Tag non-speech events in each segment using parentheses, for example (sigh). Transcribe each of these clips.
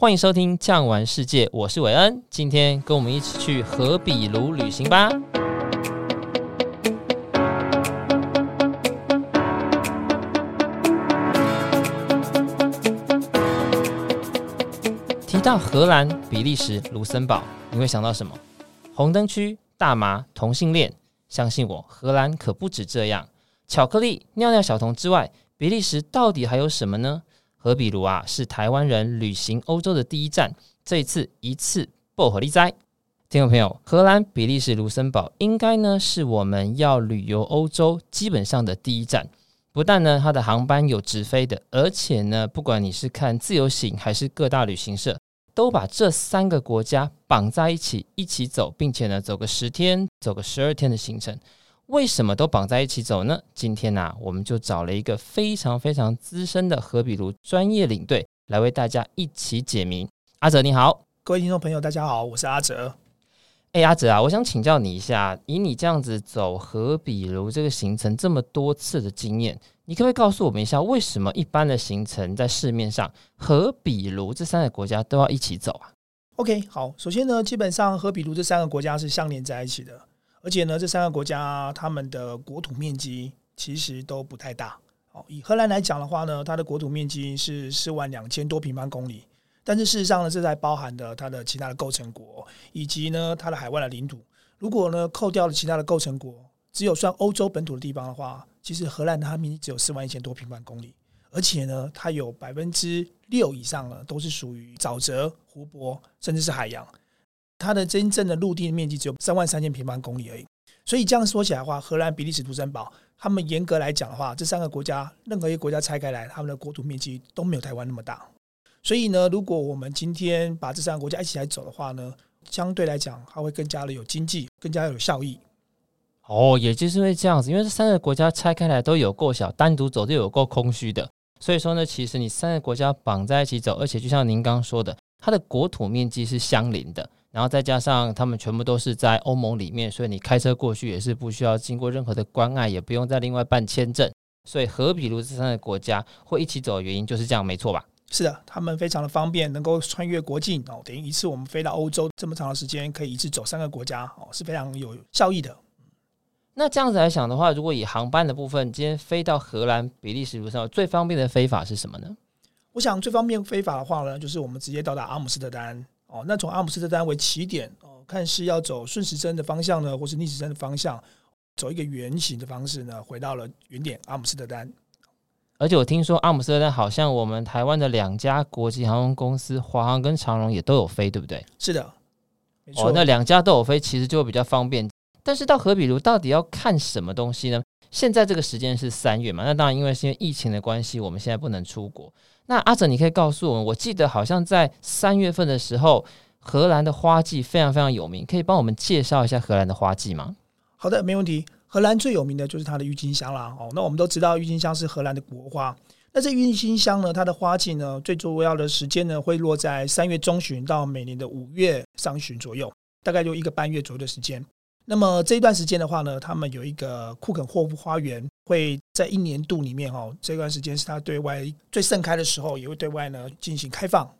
欢迎收听《酱玩世界》，我是韦恩。今天跟我们一起去荷比卢旅行吧。提到荷兰、比利时、卢森堡，你会想到什么？红灯区、大麻、同性恋。相信我，荷兰可不止这样。巧克力、尿尿小童之外，比利时到底还有什么呢？荷比卢啊，是台湾人旅行欧洲的第一站。这一次一次不合理哉，听众朋友，荷兰、比利时、卢森堡应该呢是我们要旅游欧洲基本上的第一站。不但呢它的航班有直飞的，而且呢不管你是看自由行还是各大旅行社，都把这三个国家绑在一起一起走，并且呢走个十天、走个十二天的行程。为什么都绑在一起走呢？今天呢、啊，我们就找了一个非常非常资深的荷比卢专业领队来为大家一起解谜。阿哲你好，各位听众朋友，大家好，我是阿哲。哎，阿哲啊，我想请教你一下，以你这样子走和比如这个行程这么多次的经验，你可不可以告诉我们一下，为什么一般的行程在市面上和比如这三个国家都要一起走啊？OK，好，首先呢，基本上和比如这三个国家是相连在一起的。而且呢，这三个国家他们的国土面积其实都不太大。哦，以荷兰来讲的话呢，它的国土面积是四万两千多平方公里。但是事实上呢，这在包含的它的其他的构成国，以及呢它的海外的领土。如果呢扣掉了其他的构成国，只有算欧洲本土的地方的话，其实荷兰它面积只有四万一千多平方公里。而且呢，它有百分之六以上呢都是属于沼泽、湖泊，甚至是海洋。它的真正的陆地面积只有三万三千平方公里而已，所以这样说起来的话，荷兰、比利时、卢森堡，他们严格来讲的话，这三个国家任何一个国家拆开来，他们的国土面积都没有台湾那么大。所以呢，如果我们今天把这三个国家一起来走的话呢，相对来讲，它会更加的有经济，更加有效益。哦，也就是因为这样子，因为这三个国家拆开来都有够小，单独走就有够空虚的。所以说呢，其实你三个国家绑在一起走，而且就像您刚刚说的，它的国土面积是相邻的。然后再加上他们全部都是在欧盟里面，所以你开车过去也是不需要经过任何的关爱，也不用再另外办签证。所以和比卢这三个国家会一起走的原因就是这样，没错吧？是的，他们非常的方便，能够穿越国境哦，等于一次我们飞到欧洲这么长的时间，可以一次走三个国家哦，是非常有效益的。那这样子来想的话，如果以航班的部分，今天飞到荷兰、比利时路上最方便的飞法是什么呢？我想最方便飞法的话呢，就是我们直接到达阿姆斯特丹。哦，那从阿姆斯特丹为起点，哦，看是要走顺时针的方向呢，或是逆时针的方向，走一个圆形的方式呢，回到了原点阿姆斯特丹。而且我听说阿姆斯特丹好像我们台湾的两家国际航空公司，华航跟长荣也都有飞，对不对？是的，没错。哦，那两家都有飞，其实就会比较方便。但是到荷比卢到底要看什么东西呢？现在这个时间是三月嘛，那当然因为是因为疫情的关系，我们现在不能出国。那阿哲，你可以告诉我们，我记得好像在三月份的时候，荷兰的花季非常非常有名，可以帮我们介绍一下荷兰的花季吗？好的，没问题。荷兰最有名的就是它的郁金香啦。哦，那我们都知道郁金香是荷兰的国花。那这郁金香呢，它的花季呢，最主要的时间呢，会落在三月中旬到每年的五月上旬左右，大概就一个半月左右的时间。那么这一段时间的话呢，他们有一个库肯霍夫花园，会在一年度里面哈，这段时间是它对外最盛开的时候，也会对外呢进行开放。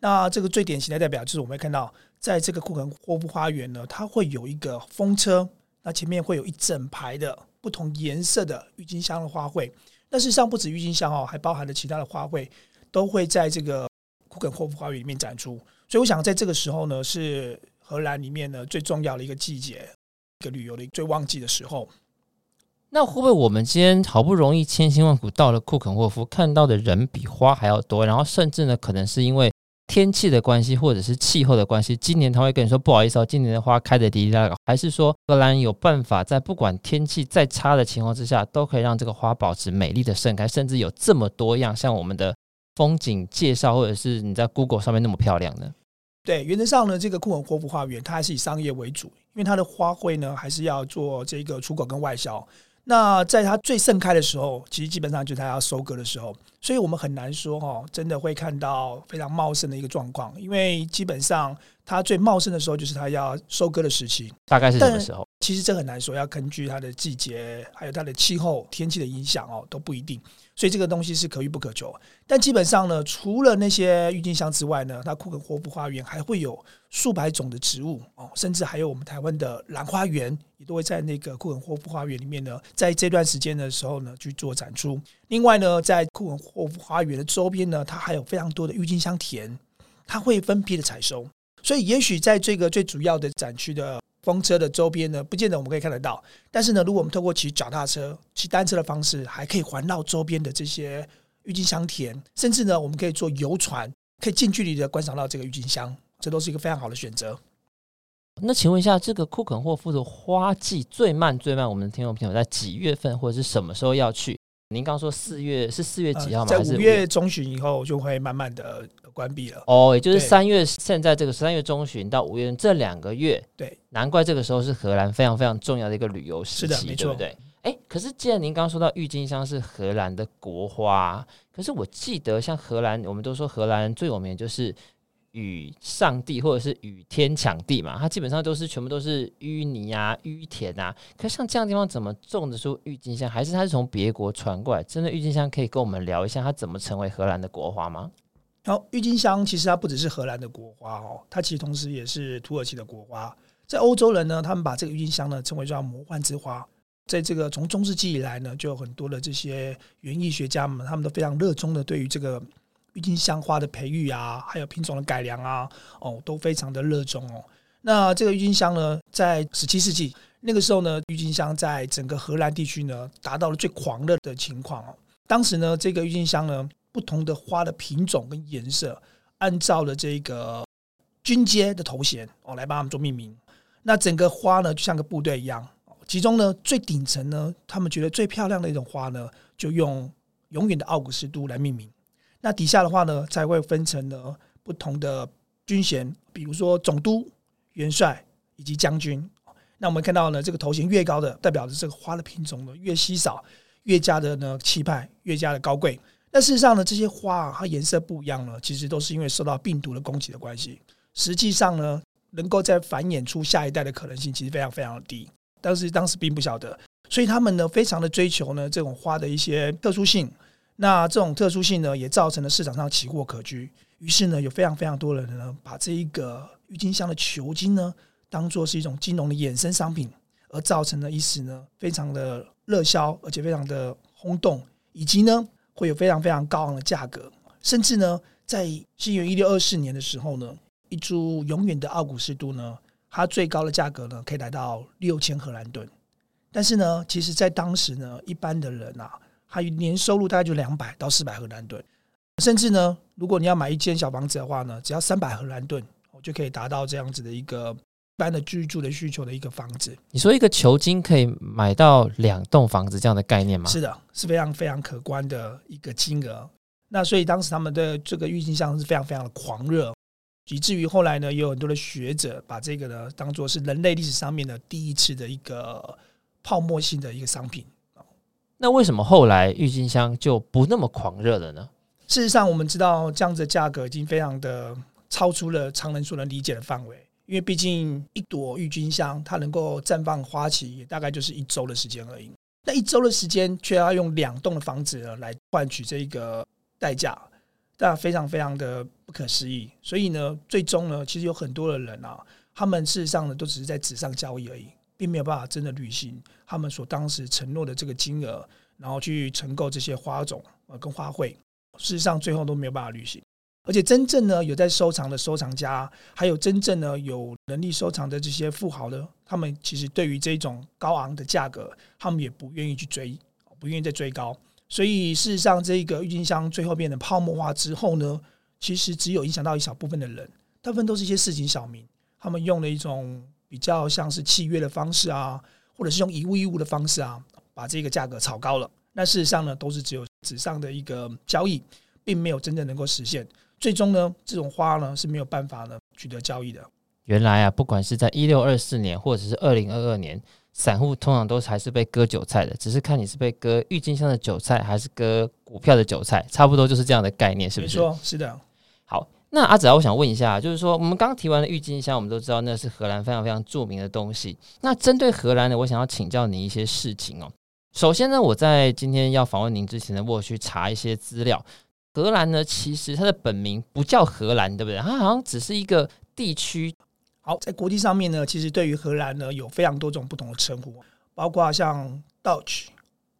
那这个最典型的代表就是我们会看到，在这个库肯霍夫花园呢，它会有一个风车，那前面会有一整排的不同颜色的郁金香的花卉。那事实上不止郁金香哦，还包含了其他的花卉，都会在这个库肯霍夫花园里面展出。所以我想在这个时候呢，是荷兰里面呢最重要的一个季节。一个旅游的最旺季的时候，那会不会我们今天好不容易千辛万苦到了库肯霍夫，看到的人比花还要多，然后甚至呢，可能是因为天气的关系或者是气候的关系，今年他会跟你说不好意思哦，今年的花开得滴滴答答，还是说荷兰有办法在不管天气再差的情况之下，都可以让这个花保持美丽的盛开，甚至有这么多样，像我们的风景介绍或者是你在 Google 上面那么漂亮呢？对，原则上呢，这个库尔霍夫花园它还是以商业为主，因为它的花卉呢还是要做这个出口跟外销。那在它最盛开的时候，其实基本上就是它要收割的时候。所以我们很难说哦，真的会看到非常茂盛的一个状况，因为基本上它最茂盛的时候就是它要收割的时期，大概是什么时候？其实这很难说，要根据它的季节，还有它的气候、天气的影响哦，都不一定。所以这个东西是可遇不可求。但基本上呢，除了那些郁金香之外呢，它库肯霍夫花园还会有数百种的植物哦，甚至还有我们台湾的兰花园，也都会在那个库肯霍夫花园里面呢，在这段时间的时候呢去做展出。另外呢，在库肯霍夫花园的周边呢，它还有非常多的郁金香田，它会分批的采收。所以也许在这个最主要的展区的。风车的周边呢，不见得我们可以看得到。但是呢，如果我们透过骑脚踏车、骑单车的方式，还可以环绕周边的这些郁金香田，甚至呢，我们可以坐游船，可以近距离的观赏到这个郁金香，这都是一个非常好的选择。那请问一下，这个库肯霍夫的花季最慢最慢，我们的听众朋友在几月份或者是什么时候要去？您刚说四月是四月几号吗？在五月中旬以后就会慢慢的关闭了。哦，也就是三月，现在这个三月中旬到五月这两个月，对，难怪这个时候是荷兰非常非常重要的一个旅游时期，是的，没错，对不对？哎，可是既然您刚刚说到郁金香是荷兰的国花，可是我记得像荷兰，我们都说荷兰人最有名就是。与上帝或者是与天抢地嘛，它基本上都是全部都是淤泥啊、淤田啊。可是像这样的地方，怎么种得出郁金香？还是它是从别国传过来？真的郁金香可以跟我们聊一下，它怎么成为荷兰的国花吗？然后，郁金香其实它不只是荷兰的国花哦，它其实同时也是土耳其的国花。在欧洲人呢，他们把这个郁金香呢称为叫魔幻之花。在这个从中世纪以来呢，就有很多的这些园艺学家们，他们都非常热衷的对于这个。郁金香花的培育啊，还有品种的改良啊，哦，都非常的热衷哦。那这个郁金香呢，在十七世纪那个时候呢，郁金香在整个荷兰地区呢，达到了最狂热的情况哦。当时呢，这个郁金香呢，不同的花的品种跟颜色，按照了这个军阶的头衔哦，来帮他们做命名。那整个花呢，就像个部队一样。其中呢，最顶层呢，他们觉得最漂亮的一种花呢，就用永远的奥古斯都来命名。那底下的话呢，才会分成了不同的军衔，比如说总督、元帅以及将军。那我们看到呢，这个头衔越高的，代表着这个花的品种呢越稀少，越加的呢气派，越加的高贵。那事实上呢，这些花啊，它颜色不一样呢，其实都是因为受到病毒的攻击的关系。实际上呢，能够再繁衍出下一代的可能性，其实非常非常的低。但是当时并不晓得，所以他们呢，非常的追求呢这种花的一些特殊性。那这种特殊性呢，也造成了市场上奇货可居。于是呢，有非常非常多的人呢，把这一个郁金香的球茎呢，当做是一种金融的衍生商品，而造成了一时呢，非常的热销，而且非常的轰动，以及呢，会有非常非常高昂的价格。甚至呢，在西元一六二四年的时候呢，一株永远的奥古斯都呢，它最高的价格呢，可以来到六千荷兰盾。但是呢，其实在当时呢，一般的人啊。还有年收入大概就两百到四百荷兰盾，甚至呢，如果你要买一间小房子的话呢，只要三百荷兰盾，我就可以达到这样子的一个一般的居住的需求的一个房子。你说一个球金可以买到两栋房子这样的概念吗？是的，是非常非常可观的一个金额。那所以当时他们的这个郁金香是非常非常的狂热，以至于后来呢，也有很多的学者把这个呢当做是人类历史上面的第一次的一个泡沫性的一个商品。那为什么后来郁金香就不那么狂热了呢？事实上，我们知道这样子的价格已经非常的超出了常人所能理解的范围。因为毕竟一朵郁金香它能够绽放花期，也大概就是一周的时间而已。那一周的时间却要用两栋的房子呢来换取这个代价，那非常非常的不可思议。所以呢，最终呢，其实有很多的人啊，他们事实上呢都只是在纸上交易而已。并没有办法真的履行他们所当时承诺的这个金额，然后去承购这些花种呃跟花卉，事实上最后都没有办法履行。而且真正呢有在收藏的收藏家，还有真正呢有能力收藏的这些富豪呢，他们其实对于这种高昂的价格，他们也不愿意去追，不愿意再追高。所以事实上，这个郁金香最后变成泡沫化之后呢，其实只有影响到一小部分的人，大部分都是一些市井小民，他们用了一种。比较像是契约的方式啊，或者是用以物易物的方式啊，把这个价格炒高了。那事实上呢，都是只有纸上的一个交易，并没有真正能够实现。最终呢，这种花呢是没有办法呢取得交易的。原来啊，不管是在一六二四年，或者是二零二二年，散户通常都还是被割韭菜的，只是看你是被割郁金香的韭菜，还是割股票的韭菜，差不多就是这样的概念，是不是？没错，是的。好，那阿泽，我想问一下，就是说我们刚提完的郁金香，我们都知道那是荷兰非常非常著名的东西。那针对荷兰呢，我想要请教你一些事情哦。首先呢，我在今天要访问您之前呢，我有去查一些资料。荷兰呢，其实它的本名不叫荷兰，对不对？它好像只是一个地区。好，在国际上面呢，其实对于荷兰呢，有非常多种不同的称呼，包括像 Dutch、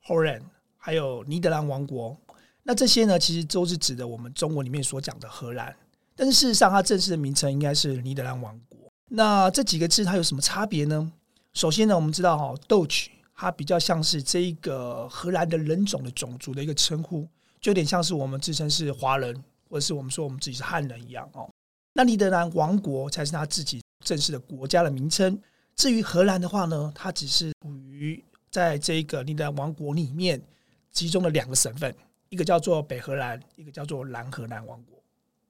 Holland，还有尼德兰王国。那这些呢，其实都是指的我们中文里面所讲的荷兰。但是事实上，它正式的名称应该是尼德兰王国。那这几个字它有什么差别呢？首先呢，我们知道哈，Dutch。它比较像是这一个荷兰的人种的种族的一个称呼，就有点像是我们自称是华人，或者是我们说我们自己是汉人一样哦。那尼德兰王国才是他自己正式的国家的名称。至于荷兰的话呢，它只是属于在这个尼德兰王国里面集中的两个省份，一个叫做北荷兰，一个叫做南荷兰王国。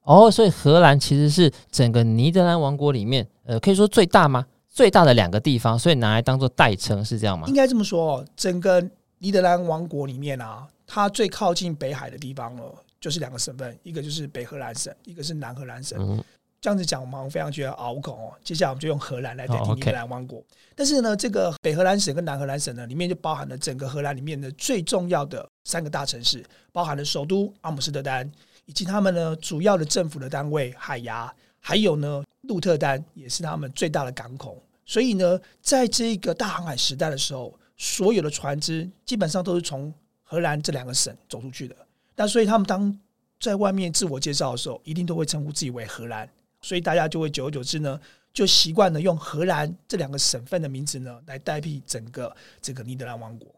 哦，所以荷兰其实是整个尼德兰王国里面，呃，可以说最大吗？最大的两个地方，所以拿来当做代称是这样吗？应该这么说，整个尼德兰王国里面啊，它最靠近北海的地方哦，就是两个省份，一个就是北荷兰省，一个是南荷兰省。嗯、这样子讲，我们非常觉得拗口哦。接下来我们就用荷兰来代替尼德兰王国。但是呢，这个北荷兰省跟南荷兰省呢，里面就包含了整个荷兰里面的最重要的三个大城市，包含了首都阿姆斯特丹，以及他们呢主要的政府的单位海牙，还有呢鹿特丹也是他们最大的港口。所以呢，在这个大航海时代的时候，所有的船只基本上都是从荷兰这两个省走出去的。那所以他们当在外面自我介绍的时候，一定都会称呼自己为荷兰。所以大家就会久而久之呢，就习惯了用荷兰这两个省份的名字呢，来代替整个这个尼德兰王国。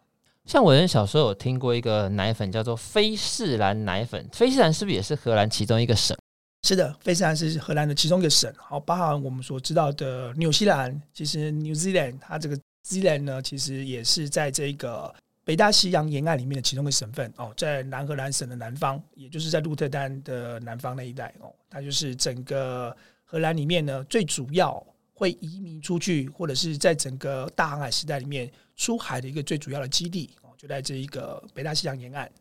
像我人小时候有听过一个奶粉叫做菲士兰奶粉，菲士兰是不是也是荷兰其中一个省？是的，菲士兰是荷兰的其中一个省，好，包含我们所知道的纽西兰。其实 New Zealand 它这个 Zealand 呢，其实也是在这个北大西洋沿岸里面的其中一个省份哦，在南荷兰省的南方，也就是在鹿特丹的南方那一带哦，它就是整个荷兰里面呢最主要会移民出去，或者是在整个大航海时代里面出海的一个最主要的基地哦，就在这一个北大西洋沿岸。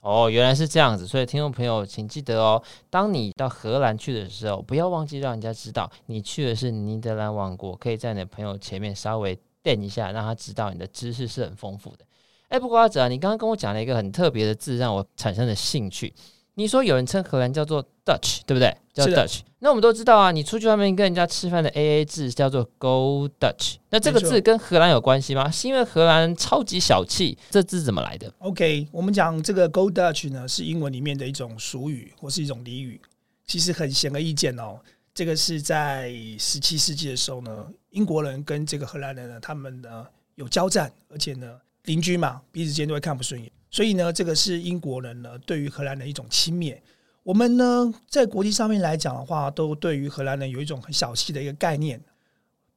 哦，原来是这样子，所以听众朋友请记得哦，当你到荷兰去的时候，不要忘记让人家知道你去的是尼德兰王国，可以在你的朋友前面稍微垫一下，让他知道你的知识是很丰富的。哎，不过阿泽啊，你刚刚跟我讲了一个很特别的字，让我产生了兴趣。你说有人称荷兰叫做 Dutch，对不对？叫 Dutch。那我们都知道啊，你出去外面跟人家吃饭的 AA 制叫做 Go Dutch。那这个字跟荷兰有关系吗？是因为荷兰超级小气？这字怎么来的？OK，我们讲这个 Go Dutch 呢，是英文里面的一种俗语或是一种俚语，其实很显而易见哦。这个是在十七世纪的时候呢，英国人跟这个荷兰人呢，他们呢有交战，而且呢邻居嘛，彼此间都会看不顺眼。所以呢，这个是英国人呢对于荷兰的一种轻蔑。我们呢在国际上面来讲的话，都对于荷兰人有一种很小气的一个概念。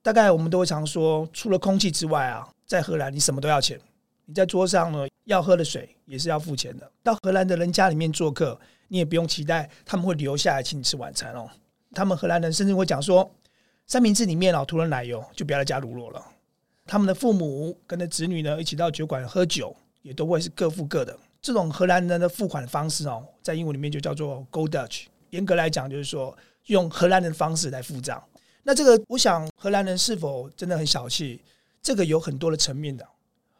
大概我们都会常说，除了空气之外啊，在荷兰你什么都要钱。你在桌上呢要喝的水也是要付钱的。到荷兰的人家里面做客，你也不用期待他们会留下来请你吃晚餐哦。他们荷兰人甚至会讲说，三明治里面哦涂了奶油，就不要再加乳酪了。他们的父母跟着子女呢一起到酒馆喝酒。也都会是各付各的。这种荷兰人的付款方式哦，在英文里面就叫做 Go Dutch。严格来讲，就是说用荷兰人的方式来付账。那这个，我想荷兰人是否真的很小气？这个有很多的层面的。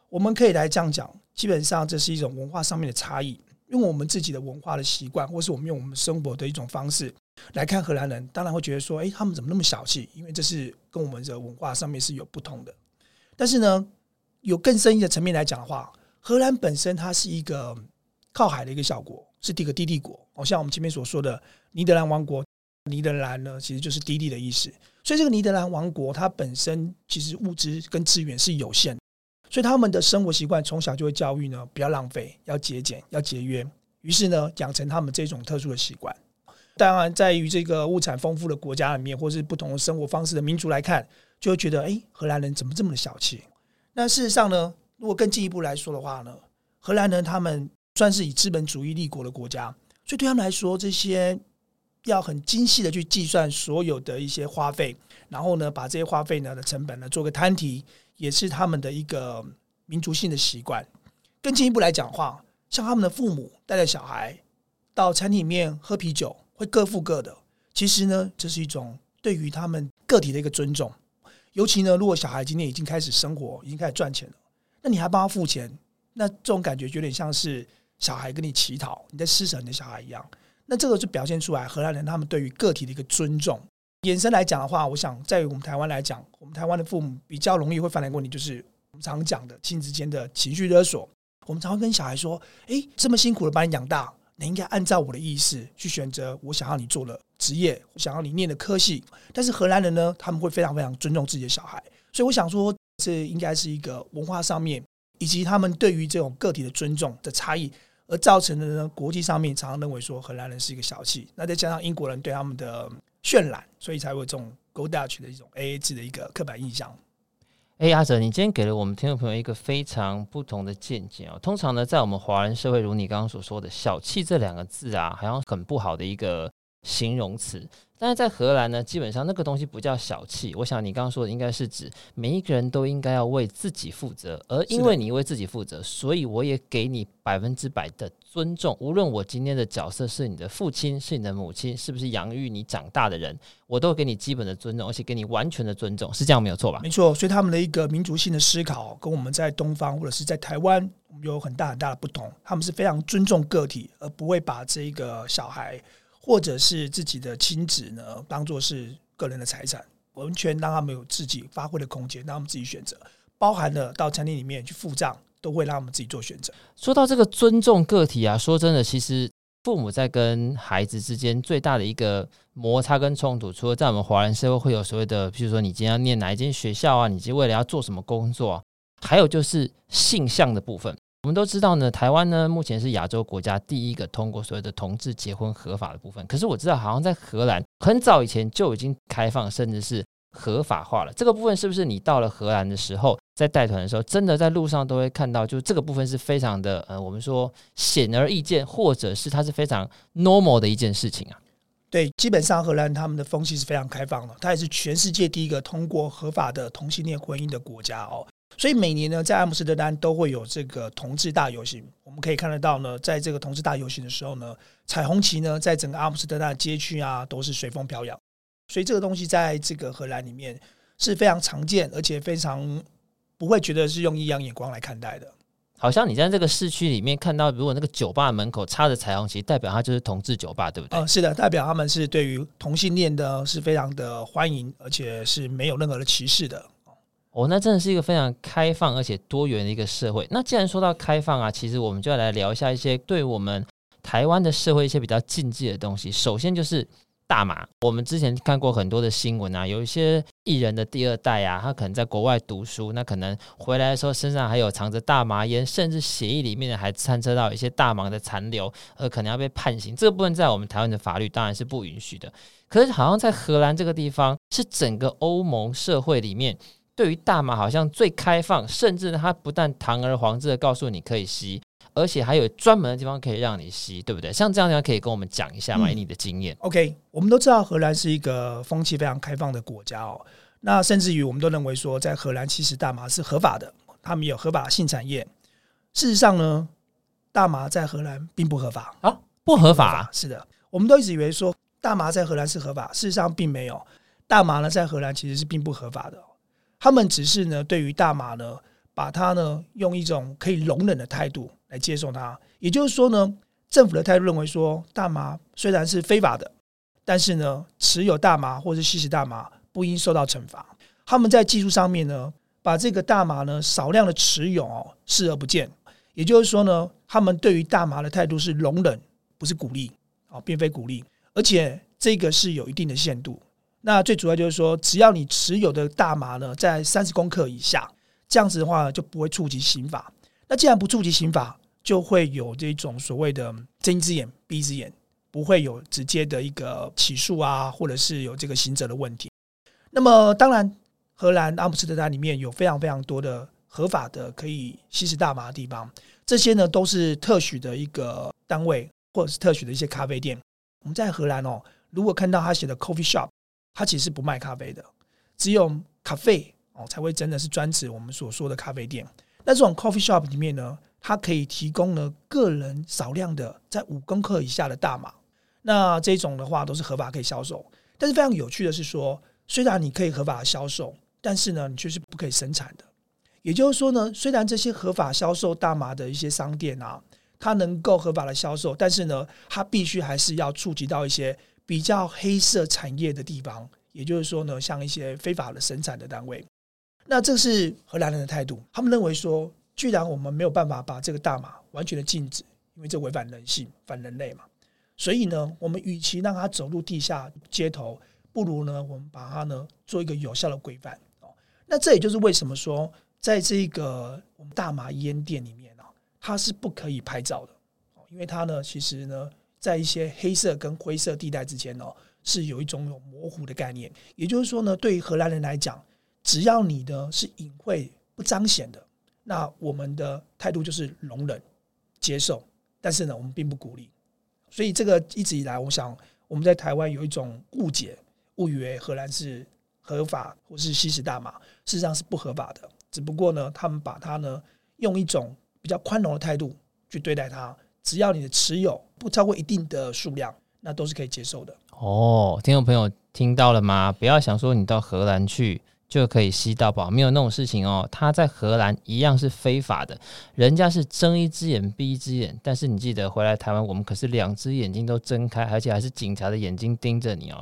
我们可以来这样讲，基本上这是一种文化上面的差异。用我们自己的文化的习惯，或是我们用我们生活的一种方式来看荷兰人，当然会觉得说，诶，他们怎么那么小气？因为这是跟我们的文化上面是有不同的。但是呢，有更深一的层面来讲的话。荷兰本身它是一个靠海的一个小国，是第一个低地国。哦像我们前面所说的尼德兰王国，尼德兰呢其实就是低地的意思。所以这个尼德兰王国它本身其实物资跟资源是有限，所以他们的生活习惯从小就会教育呢，不要浪费，要节俭，要节约。于是呢，养成他们这种特殊的习惯。当然，在于这个物产丰富的国家里面，或是不同的生活方式的民族来看，就会觉得，哎，荷兰人怎么这么的小气？那事实上呢？如果更进一步来说的话呢，荷兰人他们算是以资本主义立国的国家，所以对他们来说，这些要很精细的去计算所有的一些花费，然后呢，把这些花费呢的成本呢做个摊提，也是他们的一个民族性的习惯。更进一步来讲话，像他们的父母带着小孩到餐厅里面喝啤酒，会各付各的。其实呢，这是一种对于他们个体的一个尊重。尤其呢，如果小孩今天已经开始生活，已经开始赚钱了，那你还帮他付钱，那这种感觉有点像是小孩跟你乞讨，你在施舍你的小孩一样。那这个就表现出来荷兰人他们对于个体的一个尊重。延伸来讲的话，我想在于我们台湾来讲，我们台湾的父母比较容易会犯的问题，就是我们常讲的亲子间的情绪勒索。我们常会跟小孩说：“诶，这么辛苦的把你养大，你应该按照我的意思去选择我想要你做的职业，我想要你念的科系。”但是荷兰人呢，他们会非常非常尊重自己的小孩。所以我想说，这应该是一个文化上面以及他们对于这种个体的尊重的差异。而造成的呢，国际上面常常认为说荷兰人是一个小气，那再加上英国人对他们的渲染，所以才会有这种 Go Dutch 的一种 AA 制的一个刻板印象。哎，阿泽，你今天给了我们听众朋友一个非常不同的见解哦。通常呢，在我们华人社会，如你刚刚所说的“小气”这两个字啊，好像很不好的一个形容词。但是在荷兰呢，基本上那个东西不叫小气。我想你刚刚说的应该是指每一个人都应该要为自己负责，而因为你为自己负责，所以我也给你百分之百的尊重。无论我今天的角色是你的父亲，是你的母亲，是不是养育你长大的人，我都给你基本的尊重，而且给你完全的尊重，是这样没有错吧？没错。所以他们的一个民族性的思考，跟我们在东方或者是在台湾有很大很大的不同。他们是非常尊重个体，而不会把这个小孩。或者是自己的亲子呢，当做是个人的财产，完全让他们有自己发挥的空间，让他们自己选择，包含了到餐厅里面去付账，都会让他们自己做选择。说到这个尊重个体啊，说真的，其实父母在跟孩子之间最大的一个摩擦跟冲突，除了在我们华人社会会有所谓的，比如说你今天要念哪一间学校啊，你今天未来要做什么工作啊，还有就是性向的部分。我们都知道呢，台湾呢目前是亚洲国家第一个通过所谓的同志结婚合法的部分。可是我知道，好像在荷兰很早以前就已经开放，甚至是合法化了。这个部分是不是你到了荷兰的时候，在带团的时候，真的在路上都会看到？就这个部分是非常的呃，我们说显而易见，或者是它是非常 normal 的一件事情啊。对，基本上荷兰他们的风气是非常开放的，它也是全世界第一个通过合法的同性恋婚姻的国家哦。所以每年呢，在阿姆斯特丹都会有这个同志大游行。我们可以看得到呢，在这个同志大游行的时候呢，彩虹旗呢，在整个阿姆斯特丹的街区啊，都是随风飘扬。所以这个东西在这个荷兰里面是非常常见，而且非常不会觉得是用异样眼光来看待的。好像你在这个市区里面看到，如果那个酒吧门口插着彩虹旗，代表它就是同志酒吧，对不对？嗯，是的，代表他们是对于同性恋的是非常的欢迎，而且是没有任何的歧视的。哦，那真的是一个非常开放而且多元的一个社会。那既然说到开放啊，其实我们就要来聊一下一些对我们台湾的社会一些比较禁忌的东西。首先就是大麻。我们之前看过很多的新闻啊，有一些艺人的第二代啊，他可能在国外读书，那可能回来的时候身上还有藏着大麻烟，甚至血液里面还掺测到一些大麻的残留，而可能要被判刑。这个部分在我们台湾的法律当然是不允许的。可是好像在荷兰这个地方，是整个欧盟社会里面。对于大麻好像最开放，甚至它不但堂而皇之的告诉你可以吸，而且还有专门的地方可以让你吸，对不对？像这样的地方可以跟我们讲一下吗？你的经验。OK，我们都知道荷兰是一个风气非常开放的国家哦。那甚至于我们都认为说，在荷兰其实大麻是合法的，他们有合法性产业。事实上呢，大麻在荷兰并不合法啊，不合法。合法是的，我们都一直以为说大麻在荷兰是合法，事实上并没有。大麻呢，在荷兰其实是并不合法的。他们只是呢，对于大麻呢，把它呢用一种可以容忍的态度来接受它。也就是说呢，政府的态度认为说，大麻虽然是非法的，但是呢，持有大麻或是吸食大麻不应受到惩罚。他们在技术上面呢，把这个大麻呢少量的持有哦视而不见。也就是说呢，他们对于大麻的态度是容忍，不是鼓励啊，并非鼓励，而且这个是有一定的限度。那最主要就是说，只要你持有的大麻呢在三十公克以下，这样子的话就不会触及刑法。那既然不触及刑法，就会有这种所谓的睁一只眼闭一只眼，不会有直接的一个起诉啊，或者是有这个刑责的问题。那么当然，荷兰阿姆斯特丹里面有非常非常多的合法的可以吸食大麻的地方，这些呢都是特许的一个单位，或者是特许的一些咖啡店。我们在荷兰哦。如果看到他写的 coffee shop，他其实不卖咖啡的，只有咖啡哦才会真的是专指我们所说的咖啡店。那这种 coffee shop 里面呢，它可以提供呢个人少量的在五公克以下的大麻。那这种的话都是合法可以销售。但是非常有趣的是说，虽然你可以合法销售，但是呢，你却是不可以生产的。也就是说呢，虽然这些合法销售大麻的一些商店啊，它能够合法的销售，但是呢，它必须还是要触及到一些比较黑色产业的地方。也就是说呢，像一些非法的生产的单位。那这是荷兰人的态度，他们认为说，既然我们没有办法把这个大麻完全的禁止，因为这违反人性、反人类嘛。所以呢，我们与其让他走入地下街头，不如呢，我们把它呢做一个有效的规范哦。那这也就是为什么说，在这个我们大麻烟店里面啊，它是不可以拍照的，因为它呢，其实呢，在一些黑色跟灰色地带之间哦，是有一种有模糊的概念。也就是说呢，对于荷兰人来讲，只要你的是隐晦不彰显的，那我们的态度就是容忍接受，但是呢，我们并不鼓励。所以这个一直以来，我想我们在台湾有一种误解，误以为荷兰是合法或是吸食大麻，事实上是不合法的。只不过呢，他们把它呢用一种比较宽容的态度去对待它，只要你的持有不超过一定的数量，那都是可以接受的。哦，听众朋友听到了吗？不要想说你到荷兰去。就可以吸到宝，没有那种事情哦。他在荷兰一样是非法的，人家是睁一只眼闭一只眼，但是你记得回来台湾，我们可是两只眼睛都睁开，而且还是警察的眼睛盯着你哦。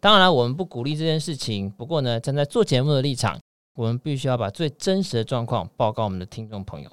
当然，我们不鼓励这件事情，不过呢，站在做节目的立场，我们必须要把最真实的状况报告我们的听众朋友。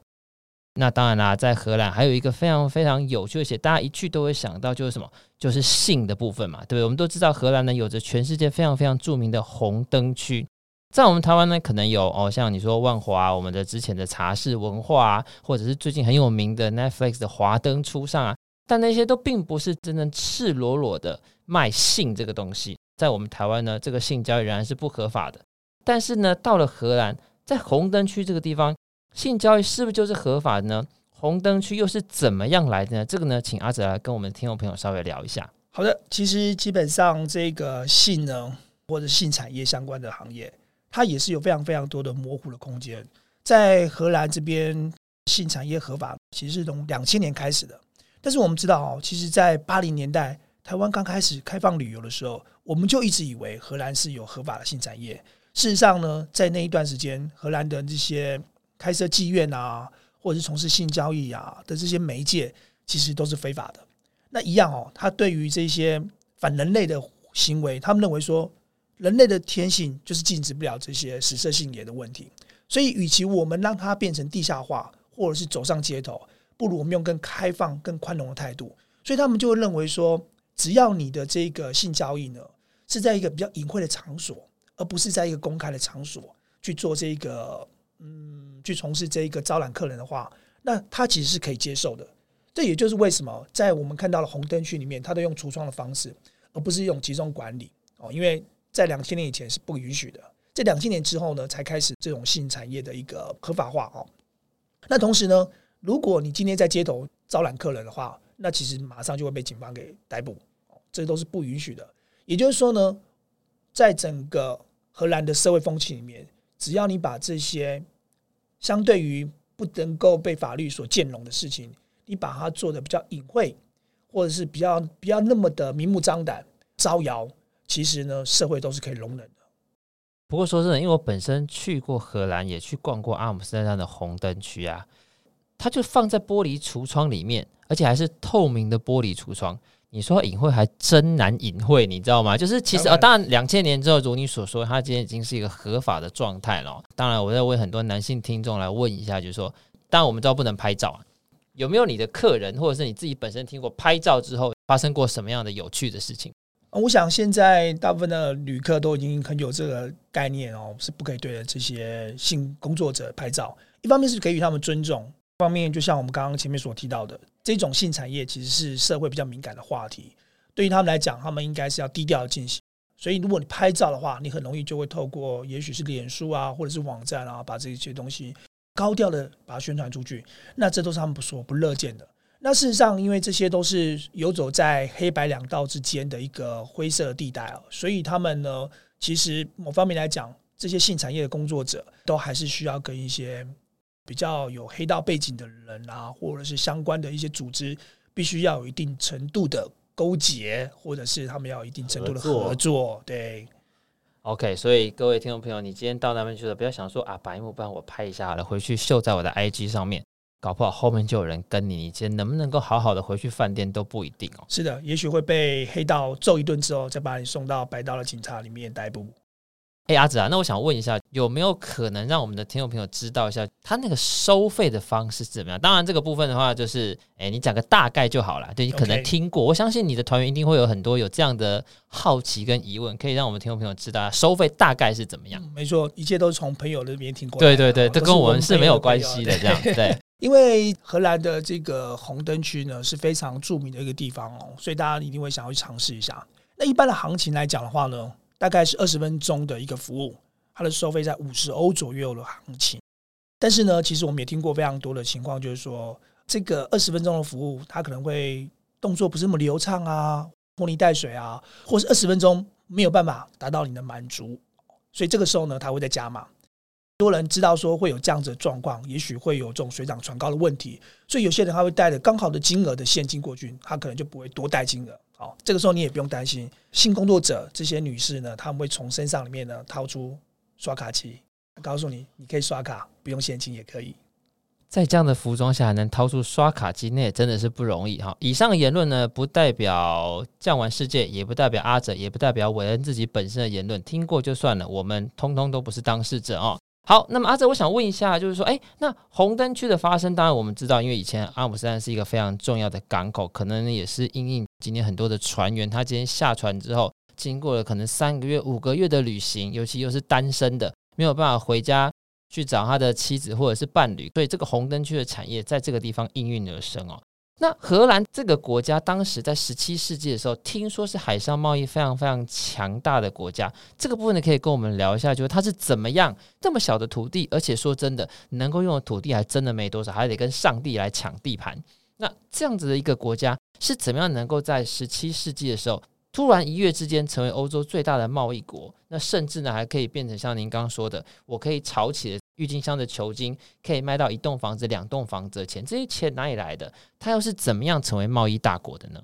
那当然啦，在荷兰还有一个非常非常有趣，而且大家一去都会想到，就是什么，就是性的部分嘛，对不对？我们都知道荷兰呢有着全世界非常非常著名的红灯区。在我们台湾呢，可能有哦，像你说万华，我们的之前的茶室文化啊，或者是最近很有名的 Netflix 的华灯初上啊，但那些都并不是真正赤裸裸的卖性这个东西。在我们台湾呢，这个性交易仍然是不合法的。但是呢，到了荷兰，在红灯区这个地方，性交易是不是就是合法的呢？红灯区又是怎么样来的呢？这个呢，请阿泽来跟我们听众朋友稍微聊一下。好的，其实基本上这个性呢，或者性产业相关的行业。它也是有非常非常多的模糊的空间。在荷兰这边，性产业合法其实是从两千年开始的。但是我们知道哦，其实，在八零年代台湾刚开始开放旅游的时候，我们就一直以为荷兰是有合法的性产业。事实上呢，在那一段时间，荷兰的这些开设妓院啊，或者是从事性交易啊的这些媒介，其实都是非法的。那一样哦，他对于这些反人类的行为，他们认为说。人类的天性就是禁止不了这些食色性也的问题，所以与其我们让它变成地下化，或者是走上街头，不如我们用更开放、更宽容的态度。所以他们就会认为说，只要你的这个性交易呢是在一个比较隐晦的场所，而不是在一个公开的场所去做这个，嗯，去从事这一个招揽客人的话，那他其实是可以接受的。这也就是为什么在我们看到了红灯区里面，他都用橱窗的方式，而不是用集中管理哦，因为。在两千年以前是不允许的，在两千年之后呢，才开始这种性产业的一个合法化哦。那同时呢，如果你今天在街头招揽客人的话，那其实马上就会被警方给逮捕哦，这都是不允许的。也就是说呢，在整个荷兰的社会风气里面，只要你把这些相对于不能够被法律所见容的事情，你把它做得比较隐晦，或者是比较比较那么的明目张胆招摇。其实呢，社会都是可以容忍的。不过说真的，因为我本身去过荷兰，也去逛过阿姆斯特丹的红灯区啊，它就放在玻璃橱窗里面，而且还是透明的玻璃橱窗。你说隐晦还真难隐晦，你知道吗？就是其实啊、哦，当然两千年之后，如你所说，它今天已经是一个合法的状态了。当然，我在为很多男性听众来问一下，就是说，当然我们知道不能拍照，有没有你的客人或者是你自己本身听过拍照之后发生过什么样的有趣的事情？我想现在大部分的旅客都已经很有这个概念哦，是不可以对着这些性工作者拍照。一方面是给予他们尊重，一方面就像我们刚刚前面所提到的，这种性产业其实是社会比较敏感的话题，对于他们来讲，他们应该是要低调进行。所以如果你拍照的话，你很容易就会透过也许是脸书啊，或者是网站啊，把这些东西高调的把它宣传出去，那这都是他们不说不乐见的。那事实上，因为这些都是游走在黑白两道之间的一个灰色地带啊，所以他们呢，其实某方面来讲，这些性产业的工作者都还是需要跟一些比较有黑道背景的人啊，或者是相关的一些组织，必须要有一定程度的勾结，或者是他们要有一定程度的合作。合作对，OK，所以各位听众朋友，你今天到那边去了，不要想说啊，白幕帮我拍一下好了，回去秀在我的 IG 上面。搞不好后面就有人跟你，你今天能不能够好好的回去饭店都不一定哦。是的，也许会被黑道揍一顿之后，再把你送到白道的警察里面逮捕。哎，阿紫啊，那我想问一下，有没有可能让我们的听众朋友知道一下，他那个收费的方式是怎么样？当然，这个部分的话，就是，哎，你讲个大概就好了。对，你可能听过.我相信你的团员一定会有很多有这样的好奇跟疑问，可以让我们听众朋友知道收费大概是怎么样。嗯，没错，一切都是从朋友那边听过。对对对，这跟我们是没有关系的，这样 (laughs) 对。(laughs) 因为荷兰的这个红灯区呢是非常著名的一个地方哦，所以大家一定会想要去尝试一下。那一般的行情来讲的话呢，大概是二十分钟的一个服务，它的收费在五十欧左右的行情。但是呢，其实我们也听过非常多的情况，就是说这个二十分钟的服务，它可能会动作不是那么流畅啊，拖泥带水啊，或是二十分钟没有办法达到你的满足，所以这个时候呢，它会再加码。多人知道说会有这样子的状况，也许会有这种水涨船高的问题，所以有些人他会带着刚好的金额的现金过去，他可能就不会多带金额。好，这个时候你也不用担心，性工作者这些女士呢，他们会从身上里面呢掏出刷卡机，告诉你你可以刷卡，不用现金也可以。在这样的服装下还能掏出刷卡机，那也真的是不容易哈。以上言论呢，不代表降玩世界，也不代表阿哲，也不代表韦恩自己本身的言论，听过就算了，我们通通都不是当事者哦。好，那么阿哲，我想问一下，就是说，哎，那红灯区的发生，当然我们知道，因为以前阿姆斯丹是一个非常重要的港口，可能也是因应今天很多的船员，他今天下船之后，经过了可能三个月、五个月的旅行，尤其又是单身的，没有办法回家去找他的妻子或者是伴侣，所以这个红灯区的产业在这个地方应运而生哦。那荷兰这个国家当时在十七世纪的时候，听说是海上贸易非常非常强大的国家。这个部分呢，可以跟我们聊一下，就是它是怎么样这么小的土地，而且说真的，能够用的土地还真的没多少，还得跟上帝来抢地盘。那这样子的一个国家是怎么样能够在十七世纪的时候，突然一跃之间成为欧洲最大的贸易国？那甚至呢，还可以变成像您刚刚说的，我可以炒起。郁金香的球茎可以卖到一栋房子、两栋房子的钱，这些钱哪里来的？它又是怎么样成为贸易大国的呢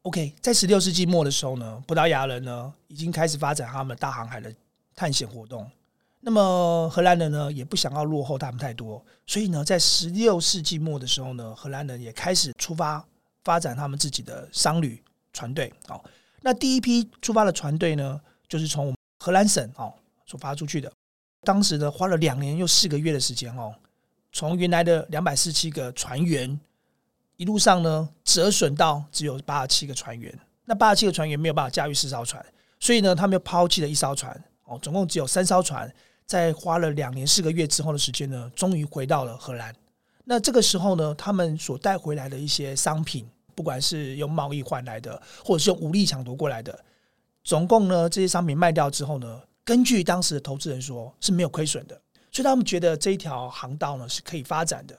？OK，在十六世纪末的时候呢，葡萄牙人呢已经开始发展他们大航海的探险活动。那么荷兰人呢也不想要落后他们太多，所以呢，在十六世纪末的时候呢，荷兰人也开始出发发展他们自己的商旅船队。哦，那第一批出发的船队呢，就是从我们荷兰省哦所发出去的。当时呢，花了两年又四个月的时间哦，从原来的两百四十七个船员，一路上呢折损到只有八十七个船员。那八十七个船员没有办法驾驭四艘船，所以呢，他们又抛弃了一艘船哦，总共只有三艘船。在花了两年四个月之后的时间呢，终于回到了荷兰。那这个时候呢，他们所带回来的一些商品，不管是用贸易换来的，或者是用武力抢夺过来的，总共呢这些商品卖掉之后呢。根据当时的投资人说，是没有亏损的，所以他们觉得这一条航道呢是可以发展的。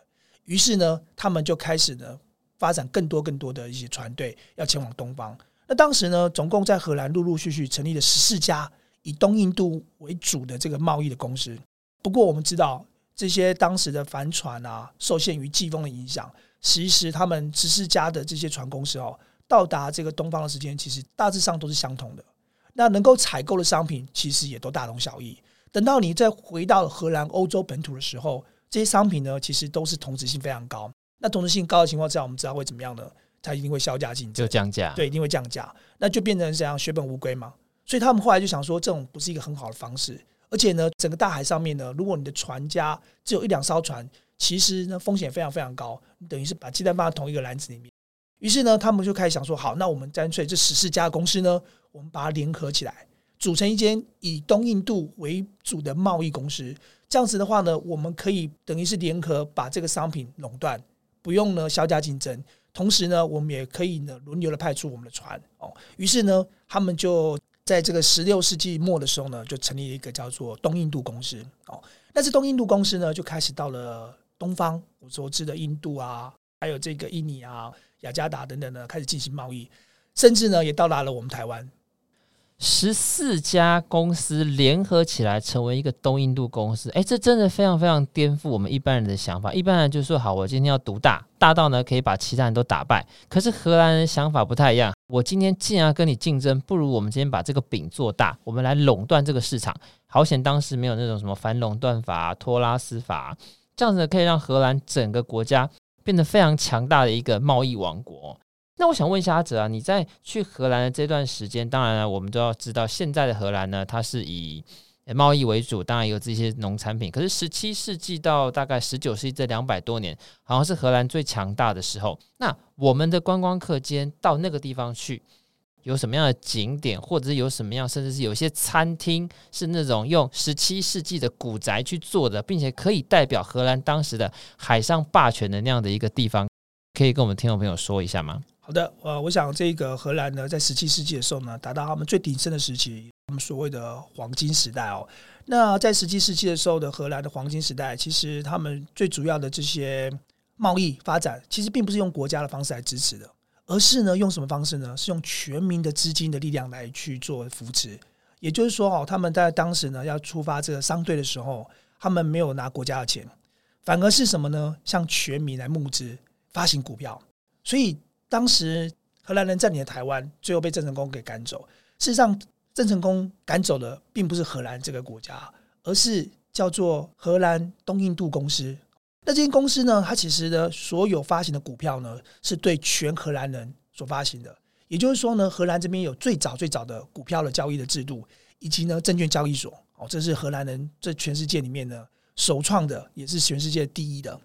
于是呢，他们就开始呢发展更多更多的一些船队要前往东方。那当时呢，总共在荷兰陆陆续续成立了十四家以东印度为主的这个贸易的公司。不过我们知道，这些当时的帆船啊，受限于季风的影响，其实他们十四家的这些船公司哦，到达这个东方的时间其实大致上都是相同的。那能够采购的商品其实也都大同小异。等到你再回到荷兰欧洲本土的时候，这些商品呢，其实都是同质性非常高。那同质性高的情况之下，我们知道会怎么样呢？它一定会削价竞争，就降价。对，一定会降价。那就变成这样血本无归嘛。所以他们后来就想说，这种不是一个很好的方式。而且呢，整个大海上面呢，如果你的船家只有一两艘船，其实呢风险非常非常高。等于是把鸡蛋放在同一个篮子里面。于是呢，他们就开始想说，好，那我们干脆这十四家公司呢。我们把它联合起来，组成一间以东印度为主的贸易公司。这样子的话呢，我们可以等于是联合把这个商品垄断，不用呢削价竞争。同时呢，我们也可以呢轮流的派出我们的船哦。于是呢，他们就在这个十六世纪末的时候呢，就成立了一个叫做东印度公司哦。那这东印度公司呢，就开始到了东方，我所知的印度啊、还有这个印尼啊、雅加达等等呢，开始进行贸易，甚至呢也到达了我们台湾。十四家公司联合起来成为一个东印度公司，哎，这真的非常非常颠覆我们一般人的想法。一般人就说：“好，我今天要独大，大到呢可以把其他人都打败。”可是荷兰人想法不太一样。我今天既然要跟你竞争，不如我们今天把这个饼做大，我们来垄断这个市场。好险当时没有那种什么反垄断法、托拉斯法，这样子可以让荷兰整个国家变得非常强大的一个贸易王国。那我想问一下阿哲啊，你在去荷兰的这段时间，当然了，我们都要知道，现在的荷兰呢，它是以贸易为主，当然有这些农产品。可是十七世纪到大概十九世纪这两百多年，好像是荷兰最强大的时候。那我们的观光客间到那个地方去，有什么样的景点，或者是有什么样，甚至是有些餐厅是那种用十七世纪的古宅去做的，并且可以代表荷兰当时的海上霸权的那样的一个地方，可以跟我们听众朋友说一下吗？好的，呃，我想这个荷兰呢，在十七世纪的时候呢，达到他们最鼎盛的时期，他们所谓的黄金时代哦。那在十七世纪的时候的荷兰的黄金时代，其实他们最主要的这些贸易发展，其实并不是用国家的方式来支持的，而是呢，用什么方式呢？是用全民的资金的力量来去做扶持。也就是说，哦，他们在当时呢，要出发这个商队的时候，他们没有拿国家的钱，反而是什么呢？向全民来募资，发行股票，所以。当时荷兰人占领了台湾，最后被郑成功给赶走。事实上，郑成功赶走的并不是荷兰这个国家，而是叫做荷兰东印度公司。那这间公司呢，它其实呢，所有发行的股票呢，是对全荷兰人所发行的。也就是说呢，荷兰这边有最早最早的股票的交易的制度，以及呢，证券交易所。哦，这是荷兰人在全世界里面呢首创的，也是全世界第一的。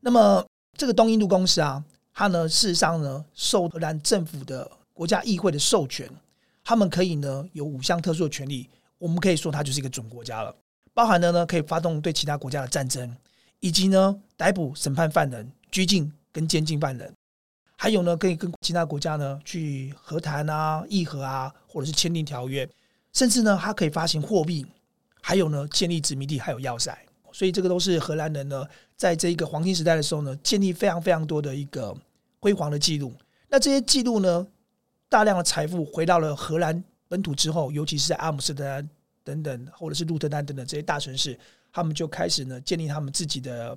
那么，这个东印度公司啊。它呢，事实上呢，受荷兰政府的国家议会的授权，他们可以呢有五项特殊的权利。我们可以说，它就是一个准国家了，包含了呢可以发动对其他国家的战争，以及呢逮捕、审判犯人、拘禁跟监禁犯人，还有呢可以跟其他国家呢去和谈啊、议和啊，或者是签订条约，甚至呢它可以发行货币，还有呢建立殖民地，还有要塞。所以这个都是荷兰人呢，在这个黄金时代的时候呢，建立非常非常多的一个辉煌的记录。那这些记录呢，大量的财富回到了荷兰本土之后，尤其是在阿姆斯特丹等等，或者是鹿特丹等等这些大城市，他们就开始呢建立他们自己的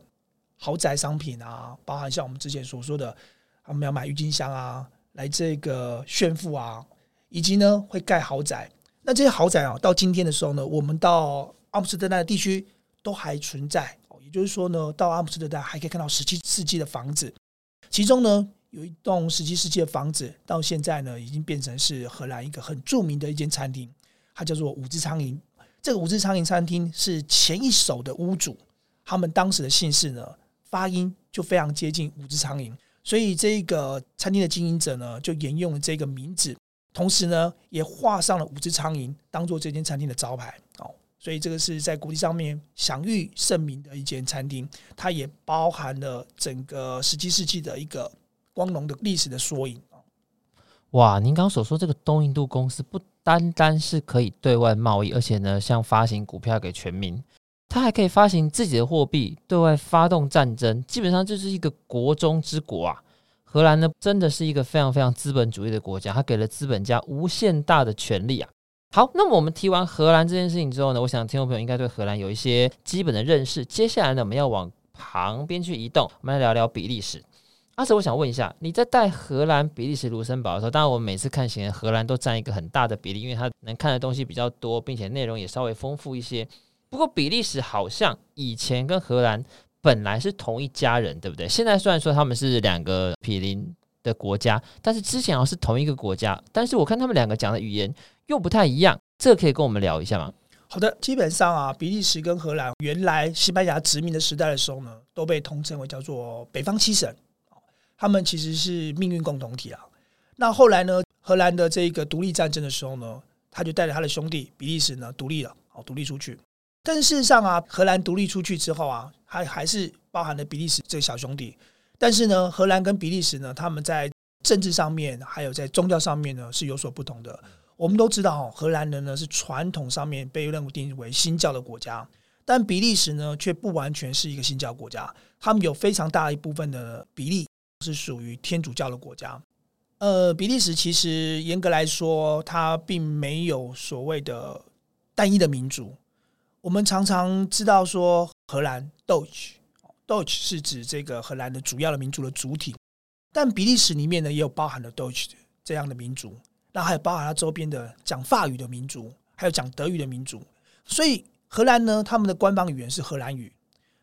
豪宅商品啊，包含像我们之前所说的，他们要买郁金香啊，来这个炫富啊，以及呢会盖豪宅。那这些豪宅啊，到今天的时候呢，我们到阿姆斯特丹的地区。都还存在，就是说呢，到阿姆斯特丹还可以看到十七世纪的房子，其中呢有一栋十七世纪的房子，到现在呢已经变成是荷兰一个很著名的一间餐厅，它叫做五只苍蝇。这个五只苍蝇餐厅是前一手的屋主，他们当时的姓氏呢发音就非常接近五只苍蝇，所以这个餐厅的经营者呢就沿用了这个名字，同时呢也画上了五只苍蝇当做这间餐厅的招牌。所以这个是在国际上面享誉盛名的一间餐厅，它也包含了整个十七世纪的一个光荣的历史的缩影。哇，您刚刚所说这个东印度公司不单单是可以对外贸易，而且呢，像发行股票给全民，它还可以发行自己的货币，对外发动战争，基本上就是一个国中之国啊。荷兰呢，真的是一个非常非常资本主义的国家，它给了资本家无限大的权力啊。好，那么我们提完荷兰这件事情之后呢，我想听众朋友应该对荷兰有一些基本的认识。接下来呢，我们要往旁边去移动，我们来聊聊比利时。阿哲，我想问一下，你在带荷兰、比利时、卢森堡的时候，当然我们每次看起来荷兰都占一个很大的比例，因为它能看的东西比较多，并且内容也稍微丰富一些。不过比利时好像以前跟荷兰本来是同一家人，对不对？现在虽然说他们是两个毗邻的国家，但是之前好像是同一个国家。但是我看他们两个讲的语言。又不太一样，这可以跟我们聊一下吗？好的，基本上啊，比利时跟荷兰原来西班牙殖民的时代的时候呢，都被统称为叫做北方七省，他们其实是命运共同体啊。那后来呢，荷兰的这个独立战争的时候呢，他就带着他的兄弟比利时呢独立了，哦，独立出去。但事实上啊，荷兰独立出去之后啊，还还是包含了比利时这个小兄弟。但是呢，荷兰跟比利时呢，他们在政治上面还有在宗教上面呢是有所不同的。我们都知道，荷兰人呢是传统上面被认定为新教的国家，但比利时呢却不完全是一个新教国家。他们有非常大一部分的比例是属于天主教的国家。呃，比利时其实严格来说，它并没有所谓的单一的民族。我们常常知道说荷兰 Dutch 是指这个荷兰的主要的民族的主体，但比利时里面呢也有包含了 Dutch 这样的民族，那还有包含它周边的讲法语的民族，还有讲德语的民族。所以荷兰呢，他们的官方语言是荷兰语，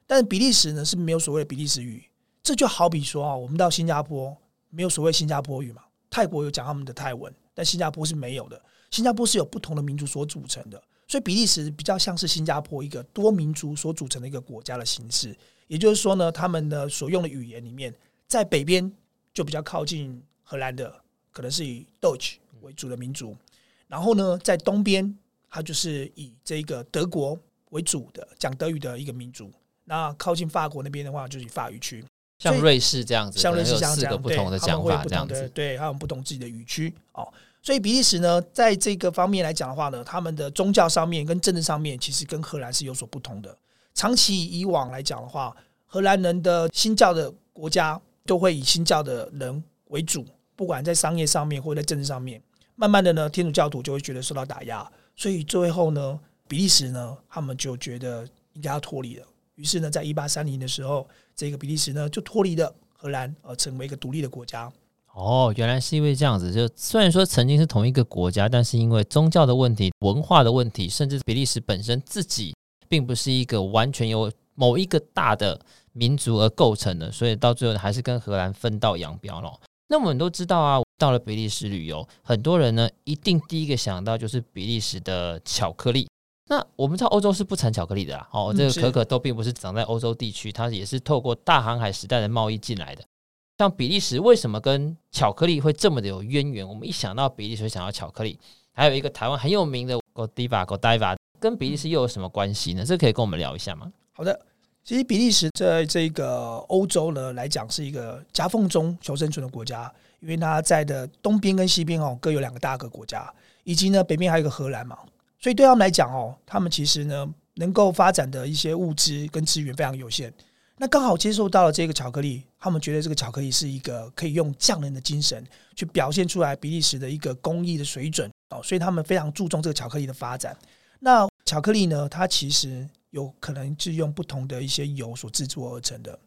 但是比利时呢是没有所谓的比利时语。这就好比说啊，我们到新加坡没有所谓新加坡语嘛。泰国有讲他们的泰文，但新加坡是没有的。新加坡是有不同的民族所组成的，所以比利时比较像是新加坡一个多民族所组成的一个国家的形式。也就是说呢，他们的所用的语言里面，在北边就比较靠近荷兰的，可能是以 Dutch 为主的民族；然后呢，在东边，它就是以这个德国为主的讲德语的一个民族。那靠近法国那边的话，就是以法语区。像瑞士这样子，像瑞士这样四个不同的讲法，这样子，对，还有不同自己的语区哦。所以比利时呢，在这个方面来讲的话呢，他们的宗教上面跟政治上面，其实跟荷兰是有所不同的。长期以往来讲的话，荷兰人的新教的国家都会以新教的人为主，不管在商业上面或者在政治上面。慢慢的呢，天主教徒就会觉得受到打压，所以最后呢，比利时呢，他们就觉得应该要脱离了。于是呢，在一八三零的时候，这个比利时呢就脱离了荷兰，而成为一个独立的国家。哦，原来是因为这样子。就虽然说曾经是同一个国家，但是因为宗教的问题、文化的问题，甚至比利时本身自己并不是一个完全由某一个大的民族而构成的，所以到最后还是跟荷兰分道扬镳了。那我们都知道啊，到了比利时旅游，很多人呢一定第一个想到就是比利时的巧克力。那我们知道欧洲是不产巧克力的啦，哦，这个可可豆并不是长在欧洲地区，它也是透过大航海时代的贸易进来的。像比利时为什么跟巧克力会这么的有渊源？我们一想到比利时，想到巧克力，还有一个台湾很有名的 Godiva、Godiva，跟比利时又有什么关系呢？这可以跟我们聊一下吗？好的，其实比利时在这个欧洲呢来讲是一个夹缝中求生存的国家，因为它在的东边跟西边哦各有两个大个国家，以及呢北边还有一个荷兰嘛。所以对他们来讲哦，他们其实呢能够发展的一些物资跟资源非常有限。那刚好接受到了这个巧克力，他们觉得这个巧克力是一个可以用匠人的精神去表现出来比利时的一个工艺的水准哦，所以他们非常注重这个巧克力的发展。那巧克力呢，它其实有可能是用不同的一些油所制作而成的，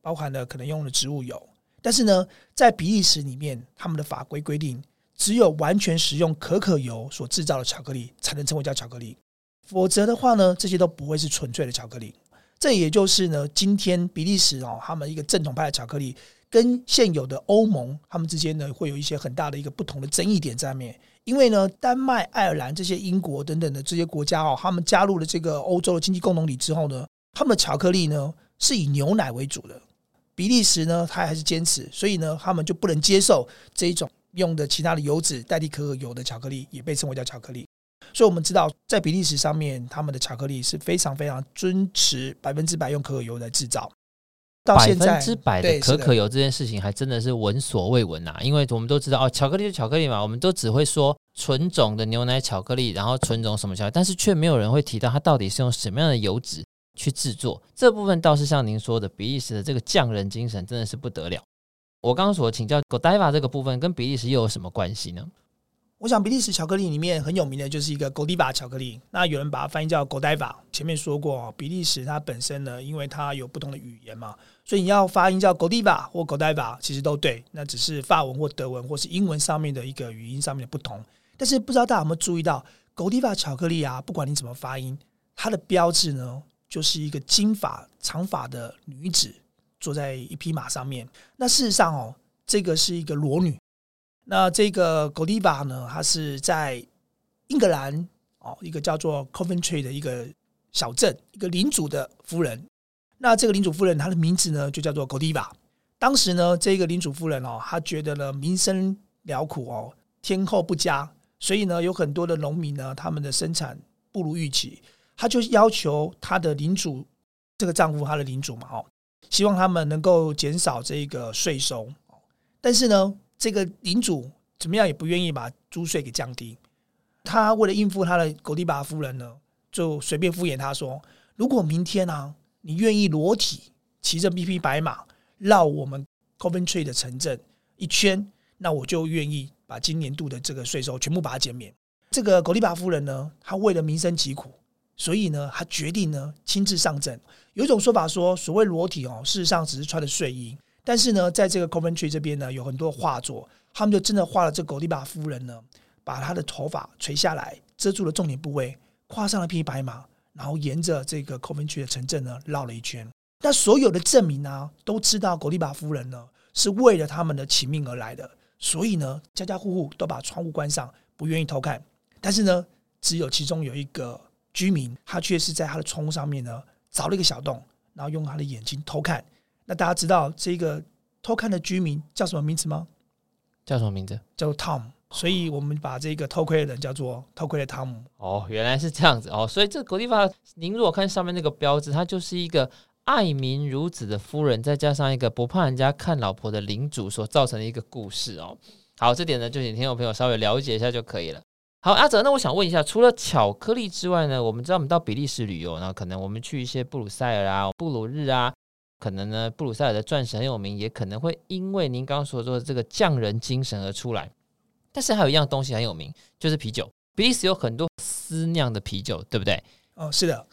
包含了可能用的植物油。但是呢，在比利时里面，他们的法规规定。只有完全使用可可油所制造的巧克力才能称为叫巧克力，否则的话呢，这些都不会是纯粹的巧克力。这也就是呢，今天比利时哦，他们一个正统派的巧克力，跟现有的欧盟他们之间呢，会有一些很大的一个不同的争议点在面。因为呢，丹麦、爱尔兰这些英国等等的这些国家哦，他们加入了这个欧洲的经济共同体之后呢，他们的巧克力呢是以牛奶为主的。比利时呢，他还是坚持，所以呢，他们就不能接受这一种。用的其他的油脂代替可可油的巧克力也被称为叫巧克力，所以我们知道在比利时上面，他们的巧克力是非常非常遵持百分之百用可可油来制造。到现在，百分之百的可可油这件事情还真的是闻所未闻呐，因为我们都知道哦，巧克力是巧克力嘛，我们都只会说纯种的牛奶巧克力，然后纯种什么巧克力，但是却没有人会提到它到底是用什么样的油脂去制作。这部分倒是像您说的，比利时的这个匠人精神真的是不得了。我刚刚所请教 Godiva 这个部分跟比利时又有什么关系呢？我想比利时巧克力里面很有名的就是一个 Godiva 巧克力，那有人把它翻译叫 Godiva。前面说过，比利时它本身呢，因为它有不同的语言嘛，所以你要发音叫 Godiva 或 Godiva 其实都对，那只是法文或德文或是英文上面的一个语音上面的不同。但是不知道大家有没有注意到 Godiva 巧克力啊，不管你怎么发音，它的标志呢就是一个金发长发的女子。坐在一匹马上面。那事实上哦，这个是一个裸女。那这个 Godiva 呢，它是在英格兰哦，一个叫做 Coventry 的一个小镇，一个领主的夫人。那这个领主夫人，她的名字呢就叫做 Godiva。当时呢，这个领主夫人哦，她觉得呢民生辽苦哦，天候不佳，所以呢有很多的农民呢，他们的生产不如预期，她就要求她的领主这个丈夫，她的领主嘛哦。希望他们能够减少这个税收，但是呢，这个领主怎么样也不愿意把租税给降低。他为了应付他的狗迪巴夫人呢，就随便敷衍他说：“如果明天呢、啊，你愿意裸体骑着一匹白马绕我们 Coventry 的城镇一圈，那我就愿意把今年度的这个税收全部把它减免。这个狗利巴夫人呢，她为了民生疾苦，所以呢，她决定呢亲自上阵。有一种说法说，所谓裸体哦，事实上只是穿的睡衣。但是呢，在这个 Coventry 这边呢，有很多画作，他们就真的画了这狗利巴夫人呢，把她的头发垂下来，遮住了重点部位，跨上了匹白马，然后沿着这个 Coventry 的城镇呢绕了一圈。那所有的镇民呢，都知道狗利巴夫人呢是为了他们的起命而来的，所以呢，家家户户都把窗户关上，不愿意偷看。但是呢，只有其中有一个居民，他却是在他的窗户上面呢凿了一个小洞，然后用他的眼睛偷看。那大家知道这个偷看的居民叫什么名字吗？叫什么名字？叫做 Tom。所以我们把这个偷窥的人叫做偷窥的汤姆。哦，原来是这样子哦。所以这狗利巴，您如果看上面那个标志，它就是一个。爱民如子的夫人，再加上一个不怕人家看老婆的领主所造成的一个故事哦。好，这点呢，就请听众朋友稍微了解一下就可以了。好，阿泽，那我想问一下，除了巧克力之外呢，我们知道我们到比利时旅游，那可能我们去一些布鲁塞尔啊、布鲁日啊，可能呢布鲁塞尔的钻石很有名，也可能会因为您刚刚所说的这个匠人精神而出来。但是还有一样东西很有名，就是啤酒。比利时有很多私酿的啤酒，对不对？哦，是的。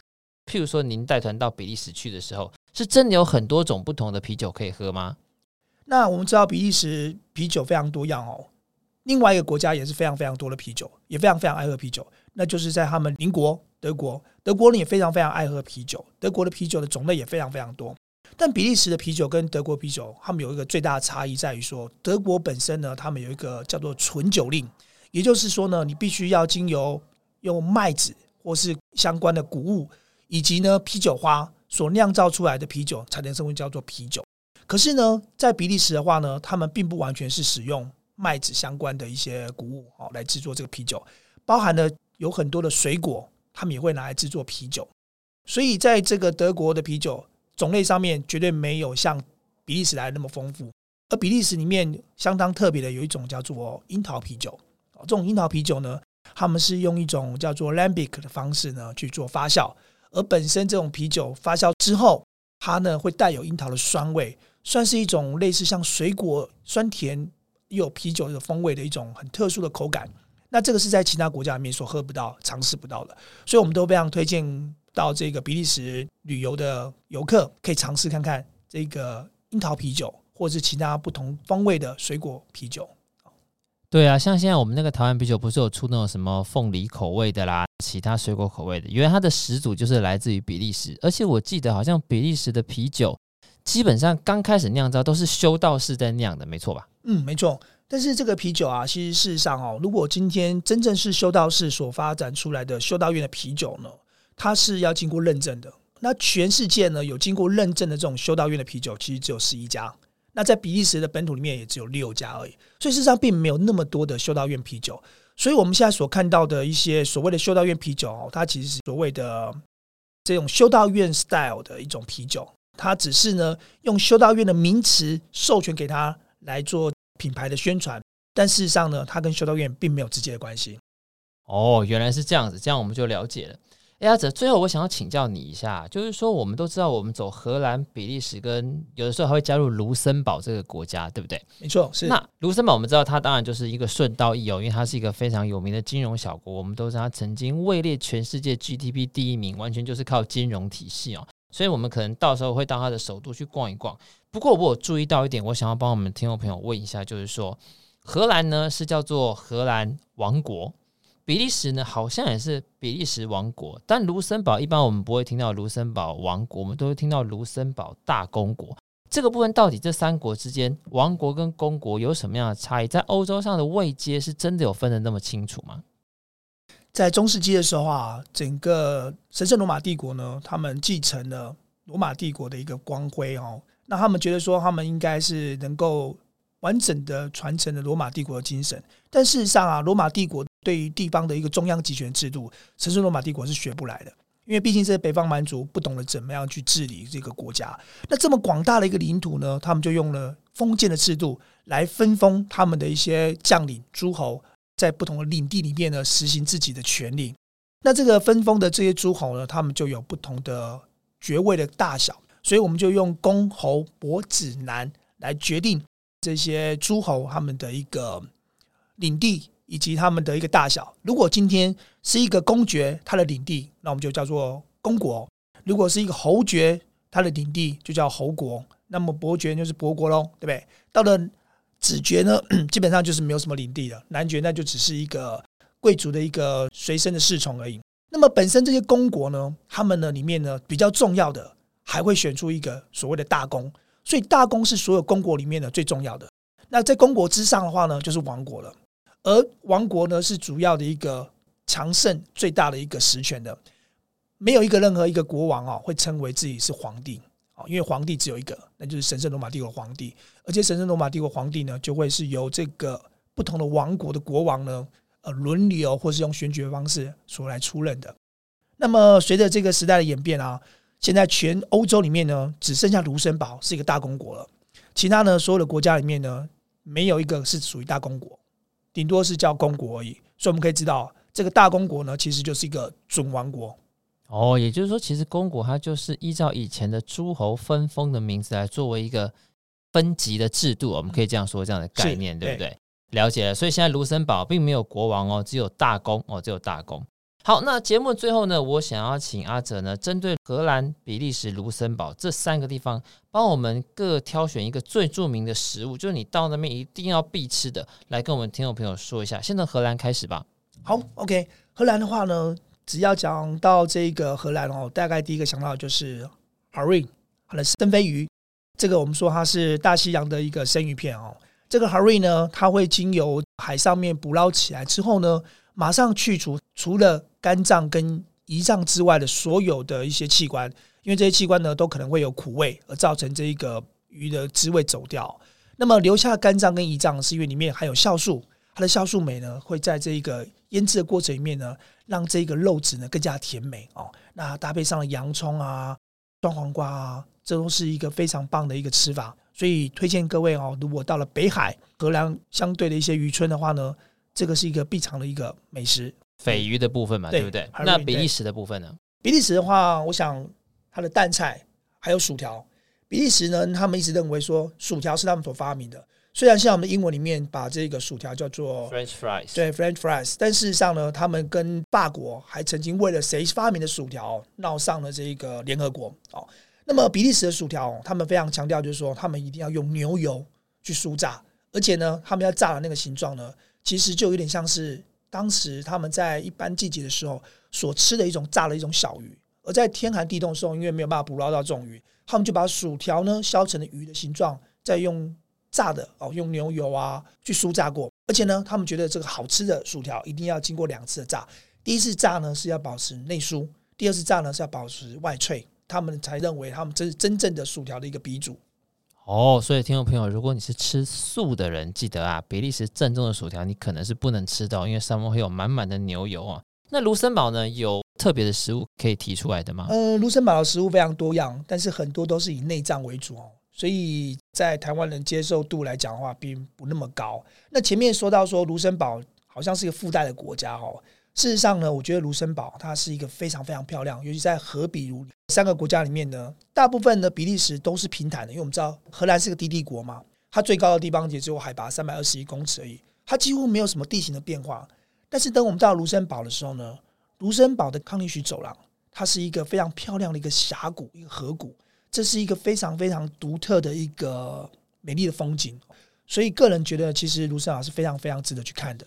譬如说，您带团到比利时去的时候，是真的有很多种不同的啤酒可以喝吗？那我们知道比利时啤酒非常多样哦。另外一个国家也是非常非常多的啤酒，也非常非常爱喝啤酒，那就是在他们邻国德国。德国人也非常非常爱喝啤酒，德国的啤酒的种类也非常非常多。但比利时的啤酒跟德国啤酒，他们有一个最大的差异在于说，德国本身呢，他们有一个叫做纯酒令，也就是说呢，你必须要经由用麦子或是相关的谷物。以及呢，啤酒花所酿造出来的啤酒才能称为叫做啤酒。可是呢，在比利时的话呢，他们并不完全是使用麦子相关的一些谷物哦来制作这个啤酒，包含了有很多的水果，他们也会拿来制作啤酒。所以在这个德国的啤酒种类上面，绝对没有像比利时来的那么丰富。而比利时里面相当特别的有一种叫做樱桃啤酒，这种樱桃啤酒呢，他们是用一种叫做 lambic 的方式呢去做发酵。而本身这种啤酒发酵之后，它呢会带有樱桃的酸味，算是一种类似像水果酸甜又有啤酒的风味的一种很特殊的口感。那这个是在其他国家里面所喝不到、尝试不到的，所以我们都非常推荐到这个比利时旅游的游客可以尝试看看这个樱桃啤酒，或者是其他不同风味的水果啤酒。对啊，像现在我们那个台湾啤酒不是有出那种什么凤梨口味的啦，其他水果口味的，因为它的始祖就是来自于比利时，而且我记得好像比利时的啤酒基本上刚开始酿造都是修道士在酿的，没错吧？嗯，没错。但是这个啤酒啊，其实事实上哦，如果今天真正是修道士所发展出来的修道院的啤酒呢，它是要经过认证的。那全世界呢，有经过认证的这种修道院的啤酒，其实只有十一家。那在比利时的本土里面也只有六家而已，所以事实上并没有那么多的修道院啤酒。所以我们现在所看到的一些所谓的修道院啤酒，它其实是所谓的这种修道院 style 的一种啤酒，它只是呢用修道院的名词授权给它来做品牌的宣传，但事实上呢，它跟修道院并没有直接的关系。哦，原来是这样子，这样我们就了解了。哎，阿泽，最后我想要请教你一下，就是说，我们都知道，我们走荷兰、比利时，跟有的时候还会加入卢森堡这个国家，对不对？没错，是。那卢森堡，我们知道它当然就是一个顺道一游，因为它是一个非常有名的金融小国。我们都知道它曾经位列全世界 GDP 第一名，完全就是靠金融体系哦。所以，我们可能到时候会到它的首都去逛一逛。不过，我有注意到一点，我想要帮我们听众朋友问一下，就是说，荷兰呢是叫做荷兰王国。比利时呢，好像也是比利时王国，但卢森堡一般我们不会听到卢森堡王国，我们都会听到卢森堡大公国。这个部分到底这三国之间，王国跟公国有什么样的差异？在欧洲上的位阶是真的有分得那么清楚吗？在中世纪的时候啊，整个神圣罗马帝国呢，他们继承了罗马帝国的一个光辉哦，那他们觉得说他们应该是能够完整的传承了罗马帝国的精神，但事实上啊，罗马帝国。对于地方的一个中央集权制度，神圣罗马帝国是学不来的，因为毕竟这些北方蛮族不懂得怎么样去治理这个国家。那这么广大的一个领土呢，他们就用了封建的制度来分封他们的一些将领诸侯，在不同的领地里面呢实行自己的权利。那这个分封的这些诸侯呢，他们就有不同的爵位的大小，所以我们就用公侯伯子男来决定这些诸侯他们的一个领地以及他们的一个大小。如果今天是一个公爵，他的领地，那我们就叫做公国；如果是一个侯爵，他的领地就叫侯国。那么伯爵就是伯国喽，对不对？到了子爵呢，(clears throat) 基本上就是没有什么领地了。男爵那就只是一个贵族的一个随身的侍从而已。那么本身这些公国呢，他们呢里面呢比较重要的，还会选出一个所谓的大公，所以大公是所有公国里面的最重要的。那在公国之上的话呢，就是王国了。而王国呢是主要的一个强盛最大的一个实权的，没有一个任何一个国王啊会称为自己是皇帝啊，因为皇帝只有一个，那就是神圣罗马帝国皇帝。而且神圣罗马帝国皇帝呢，就会是由这个不同的王国的国王呢。呃，轮流或是用选举的方式所来出任的。那么，随着这个时代的演变啊，现在全欧洲里面呢，只剩下卢森堡是一个大公国了。其他呢，所有的国家里面呢，没有一个是属于大公国，顶多是叫公国而已。所以我们可以知道，这个大公国呢，其实就是一个准王国。哦，也就是说，其实公国它就是依照以前的诸侯分封的名字来作为一个分级的制度，我们可以这样说，这样的概念，对不对？了解了，所以现在卢森堡并没有国王哦，只有大公哦，只有大公。好，那节目最后呢，我想要请阿哲呢，针对荷兰、比利时、卢森堡这三个地方，帮我们各挑选一个最著名的食物，就是你到那边一定要必吃的，来跟我们听众朋友说一下。先从荷兰开始吧。好，OK，荷兰的话呢，只要讲到这个荷兰哦，大概第一个想到就是 Haring，它的生飞鱼，这个我们说它是大西洋的一个生鱼片哦。这个 h a r i n 呢，它会经由海上面捕捞起来之后呢，马上去除除了肝脏跟胰脏之外的所有的一些器官，因为这些器官呢都可能会有苦味，而造成这一个鱼的滋味走掉。那么留下肝脏跟胰脏，是因为里面含有酵素，它的酵素酶呢会在这一个腌制的过程里面呢，让这个肉质呢更加甜美哦。那搭配上了洋葱啊、酸黄瓜啊，这都是一个非常棒的一个吃法。所以推荐各位哦，如果到了北海、荷兰相对的一些渔村的话呢，这个是一个必尝的一个美食。鯡鱼的部分嘛，对，对不对？那比利时的部分呢？比利时的话，我想它的淡菜还有薯条。比利时呢，他们一直认为说薯条是他们所发明的。虽然像我们的英文里面把这个薯条叫做 French fries，对 French fries，但事实上呢，他们跟法国还曾经为了谁发明的薯条闹上了这个联合国哦。那么比利时的薯条，他们非常强调，就是说他们一定要用牛油去酥炸，而且呢，他们要炸的那个形状呢，其实就有点像是当时他们在一般季节的时候所吃的一种炸的一种小鱼。而在天寒地冻的时候，因为没有办法捕捞到这种鱼，他们就把薯条呢削成了鱼的形状，再用炸的哦，用牛油啊去酥炸过。而且呢，他们觉得这个好吃的薯条一定要经过两次的炸，第一次炸呢是要保持内酥，第二次炸呢是要保持外脆。他们才认为他们这是真正的薯条的一个鼻祖哦，所以听众朋友，如果你是吃素的人，记得啊，比利时正宗的薯条你可能是不能吃到，因为上面会有满满的牛油啊。那卢森堡呢，有特别的食物可以提出来的吗？呃，卢森堡的食物非常多样，但是很多都是以内脏为主哦，所以在台湾人接受度来讲的话，并不那么高。那前面说到说卢森堡好像是一个附带的国家哦。事实上呢，我觉得卢森堡它是一个非常非常漂亮，尤其在荷比卢三个国家里面呢，大部分的比利时都是平坦的，因为我们知道荷兰是个低地国嘛，它最高的地方也只有海拔三百二十一公尺而已，它几乎没有什么地形的变化。但是等我们到卢森堡的时候呢，卢森堡的康尼许走廊，它是一个非常漂亮的一个峡谷，一个河谷，这是一个非常非常独特的一个美丽的风景，所以个人觉得其实卢森堡是非常非常值得去看的。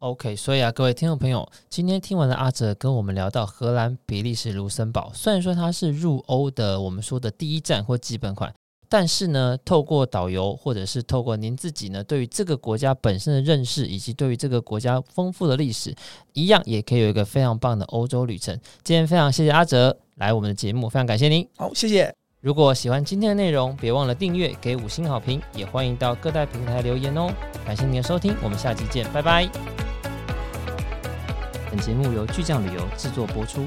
OK，所以啊，各位听众朋友，今天听完了阿哲跟我们聊到荷兰、比利时、卢森堡，虽然说它是入欧的我们说的第一站或基本款，但是呢，透过导游或者是透过您自己呢，对于这个国家本身的认识，以及对于这个国家丰富的历史，一样也可以有一个非常棒的欧洲旅程。今天非常谢谢阿哲来我们的节目，非常感谢您。好，谢谢。如果喜欢今天的内容，别忘了订阅、给五星好评，也欢迎到各大平台留言哦。感谢您的收听，我们下期见，拜拜。本节目由巨匠旅游制作播出。